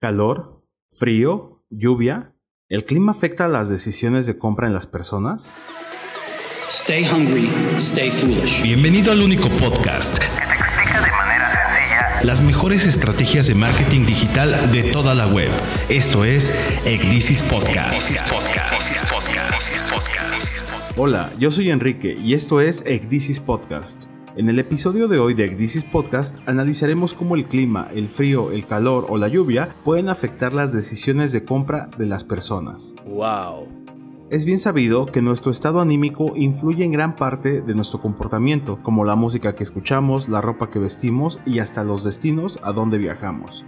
calor, frío, lluvia. ¿El clima afecta las decisiones de compra en las personas? Stay hungry, stay foolish. Bienvenido al único podcast que te explica de manera sencilla las mejores estrategias de marketing digital de toda la web. Esto es Ecdisis Podcast. Hola, yo soy Enrique y esto es Ecdisis Podcast. En el episodio de hoy de Ecdisis Podcast analizaremos cómo el clima, el frío, el calor o la lluvia pueden afectar las decisiones de compra de las personas. Wow. Es bien sabido que nuestro estado anímico influye en gran parte de nuestro comportamiento, como la música que escuchamos, la ropa que vestimos y hasta los destinos a donde viajamos.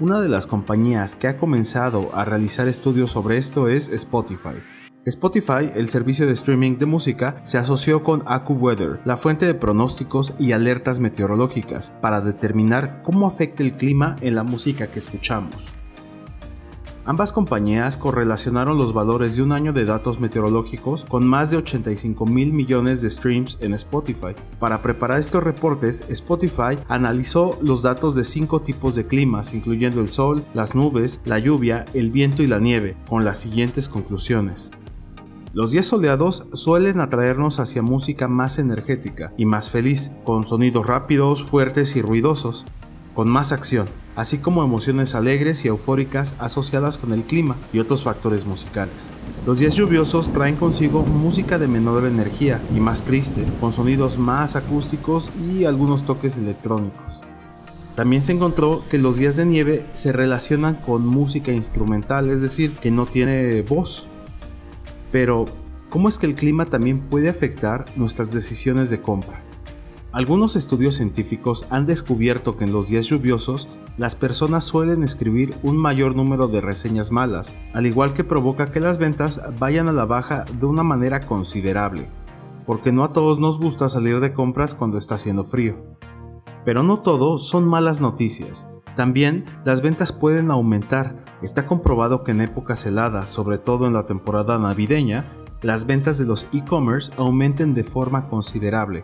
Una de las compañías que ha comenzado a realizar estudios sobre esto es Spotify. Spotify, el servicio de streaming de música, se asoció con AccuWeather, la fuente de pronósticos y alertas meteorológicas, para determinar cómo afecta el clima en la música que escuchamos. Ambas compañías correlacionaron los valores de un año de datos meteorológicos con más de 85 mil millones de streams en Spotify. Para preparar estos reportes, Spotify analizó los datos de cinco tipos de climas, incluyendo el sol, las nubes, la lluvia, el viento y la nieve, con las siguientes conclusiones. Los días soleados suelen atraernos hacia música más energética y más feliz, con sonidos rápidos, fuertes y ruidosos, con más acción, así como emociones alegres y eufóricas asociadas con el clima y otros factores musicales. Los días lluviosos traen consigo música de menor energía y más triste, con sonidos más acústicos y algunos toques electrónicos. También se encontró que los días de nieve se relacionan con música instrumental, es decir, que no tiene voz, pero, ¿cómo es que el clima también puede afectar nuestras decisiones de compra? Algunos estudios científicos han descubierto que en los días lluviosos las personas suelen escribir un mayor número de reseñas malas, al igual que provoca que las ventas vayan a la baja de una manera considerable, porque no a todos nos gusta salir de compras cuando está haciendo frío. Pero no todo son malas noticias, también las ventas pueden aumentar. Está comprobado que en épocas heladas, sobre todo en la temporada navideña, las ventas de los e-commerce aumenten de forma considerable.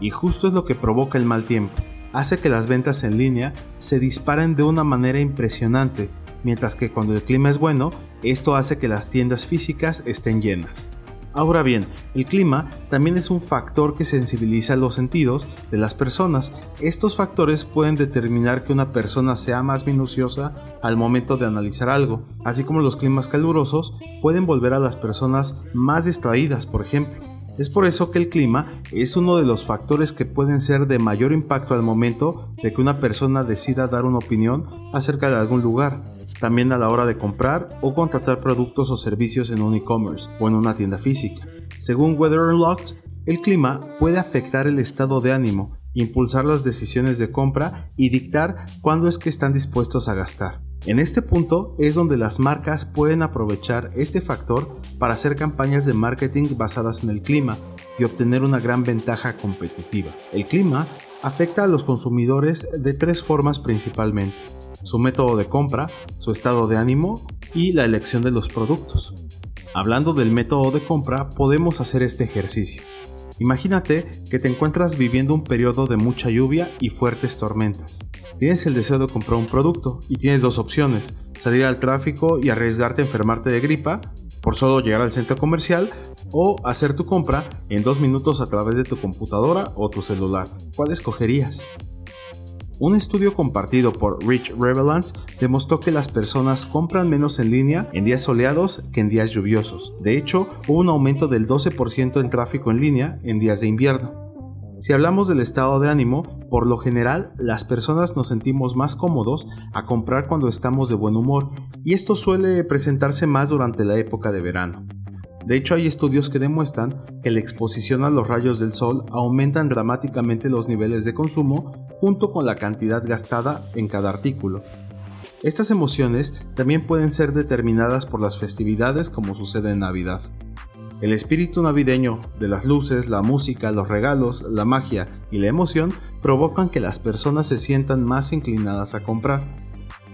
Y justo es lo que provoca el mal tiempo. Hace que las ventas en línea se disparen de una manera impresionante, mientras que cuando el clima es bueno, esto hace que las tiendas físicas estén llenas. Ahora bien, el clima también es un factor que sensibiliza los sentidos de las personas. Estos factores pueden determinar que una persona sea más minuciosa al momento de analizar algo, así como los climas calurosos pueden volver a las personas más distraídas, por ejemplo. Es por eso que el clima es uno de los factores que pueden ser de mayor impacto al momento de que una persona decida dar una opinión acerca de algún lugar, también a la hora de comprar o contratar productos o servicios en un e-commerce o en una tienda física. Según Weather Unlocked, el clima puede afectar el estado de ánimo, impulsar las decisiones de compra y dictar cuándo es que están dispuestos a gastar. En este punto es donde las marcas pueden aprovechar este factor para hacer campañas de marketing basadas en el clima y obtener una gran ventaja competitiva. El clima afecta a los consumidores de tres formas principalmente su método de compra, su estado de ánimo y la elección de los productos. Hablando del método de compra, podemos hacer este ejercicio. Imagínate que te encuentras viviendo un periodo de mucha lluvia y fuertes tormentas. Tienes el deseo de comprar un producto y tienes dos opciones, salir al tráfico y arriesgarte a enfermarte de gripa por solo llegar al centro comercial o hacer tu compra en dos minutos a través de tu computadora o tu celular. ¿Cuál escogerías? Un estudio compartido por Rich Revelance demostró que las personas compran menos en línea en días soleados que en días lluviosos. De hecho, hubo un aumento del 12% en tráfico en línea en días de invierno. Si hablamos del estado de ánimo, por lo general las personas nos sentimos más cómodos a comprar cuando estamos de buen humor, y esto suele presentarse más durante la época de verano. De hecho, hay estudios que demuestran que la exposición a los rayos del sol aumentan dramáticamente los niveles de consumo junto con la cantidad gastada en cada artículo. Estas emociones también pueden ser determinadas por las festividades como sucede en Navidad. El espíritu navideño de las luces, la música, los regalos, la magia y la emoción provocan que las personas se sientan más inclinadas a comprar.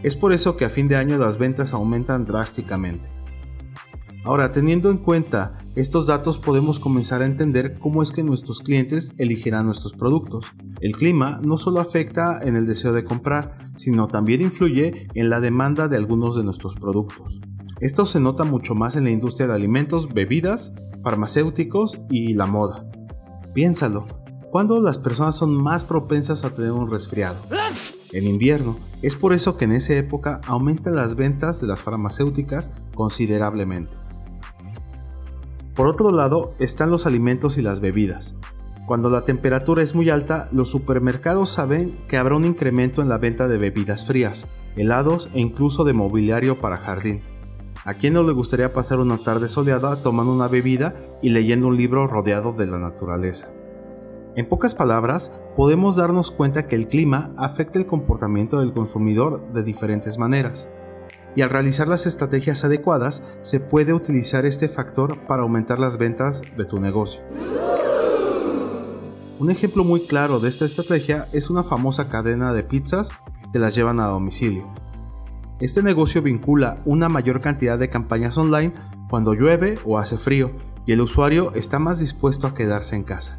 Es por eso que a fin de año las ventas aumentan drásticamente. Ahora, teniendo en cuenta estos datos podemos comenzar a entender cómo es que nuestros clientes elegirán nuestros productos. El clima no solo afecta en el deseo de comprar, sino también influye en la demanda de algunos de nuestros productos. Esto se nota mucho más en la industria de alimentos, bebidas, farmacéuticos y la moda. Piénsalo, ¿cuándo las personas son más propensas a tener un resfriado? En invierno. Es por eso que en esa época aumentan las ventas de las farmacéuticas considerablemente. Por otro lado están los alimentos y las bebidas. Cuando la temperatura es muy alta, los supermercados saben que habrá un incremento en la venta de bebidas frías, helados e incluso de mobiliario para jardín. ¿A quién no le gustaría pasar una tarde soleada tomando una bebida y leyendo un libro rodeado de la naturaleza? En pocas palabras, podemos darnos cuenta que el clima afecta el comportamiento del consumidor de diferentes maneras y al realizar las estrategias adecuadas se puede utilizar este factor para aumentar las ventas de tu negocio. Un ejemplo muy claro de esta estrategia es una famosa cadena de pizzas que las llevan a domicilio. Este negocio vincula una mayor cantidad de campañas online cuando llueve o hace frío y el usuario está más dispuesto a quedarse en casa.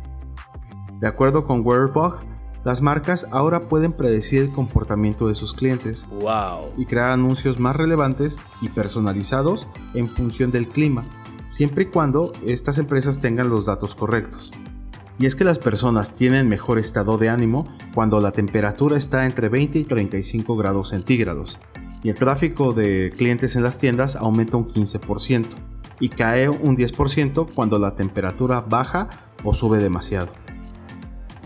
De acuerdo con Werbug, las marcas ahora pueden predecir el comportamiento de sus clientes y crear anuncios más relevantes y personalizados en función del clima, siempre y cuando estas empresas tengan los datos correctos. Y es que las personas tienen mejor estado de ánimo cuando la temperatura está entre 20 y 35 grados centígrados, y el tráfico de clientes en las tiendas aumenta un 15%, y cae un 10% cuando la temperatura baja o sube demasiado.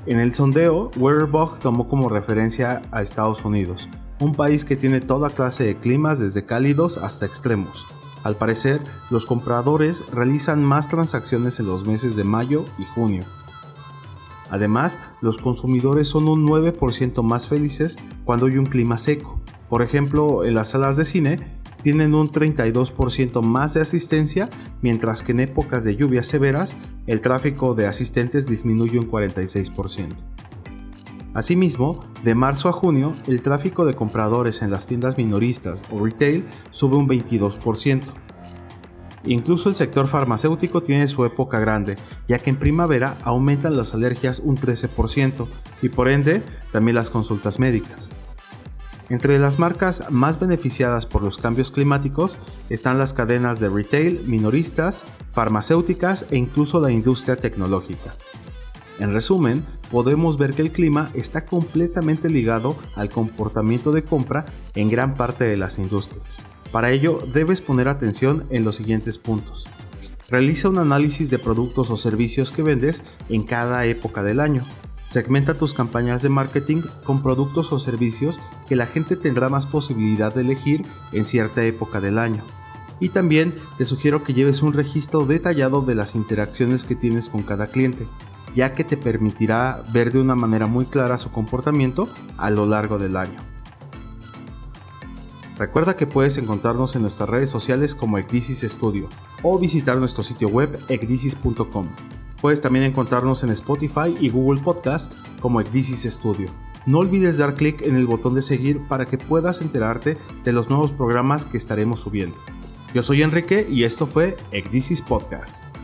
En el sondeo, Weatherbug tomó como referencia a Estados Unidos, un país que tiene toda clase de climas desde cálidos hasta extremos. Al parecer, los compradores realizan más transacciones en los meses de mayo y junio. Además, los consumidores son un 9% más felices cuando hay un clima seco. Por ejemplo, en las salas de cine, tienen un 32% más de asistencia, mientras que en épocas de lluvias severas el tráfico de asistentes disminuye un 46%. Asimismo, de marzo a junio, el tráfico de compradores en las tiendas minoristas o retail sube un 22%. Incluso el sector farmacéutico tiene su época grande, ya que en primavera aumentan las alergias un 13% y por ende también las consultas médicas. Entre las marcas más beneficiadas por los cambios climáticos están las cadenas de retail, minoristas, farmacéuticas e incluso la industria tecnológica. En resumen, podemos ver que el clima está completamente ligado al comportamiento de compra en gran parte de las industrias. Para ello, debes poner atención en los siguientes puntos. Realiza un análisis de productos o servicios que vendes en cada época del año Segmenta tus campañas de marketing con productos o servicios que la gente tendrá más posibilidad de elegir en cierta época del año. Y también te sugiero que lleves un registro detallado de las interacciones que tienes con cada cliente, ya que te permitirá ver de una manera muy clara su comportamiento a lo largo del año. Recuerda que puedes encontrarnos en nuestras redes sociales como Ecdisis Studio o visitar nuestro sitio web ecdisis.com. Puedes también encontrarnos en Spotify y Google Podcast como Ecdisis Studio. No olvides dar clic en el botón de seguir para que puedas enterarte de los nuevos programas que estaremos subiendo. Yo soy Enrique y esto fue Ecdisis Podcast.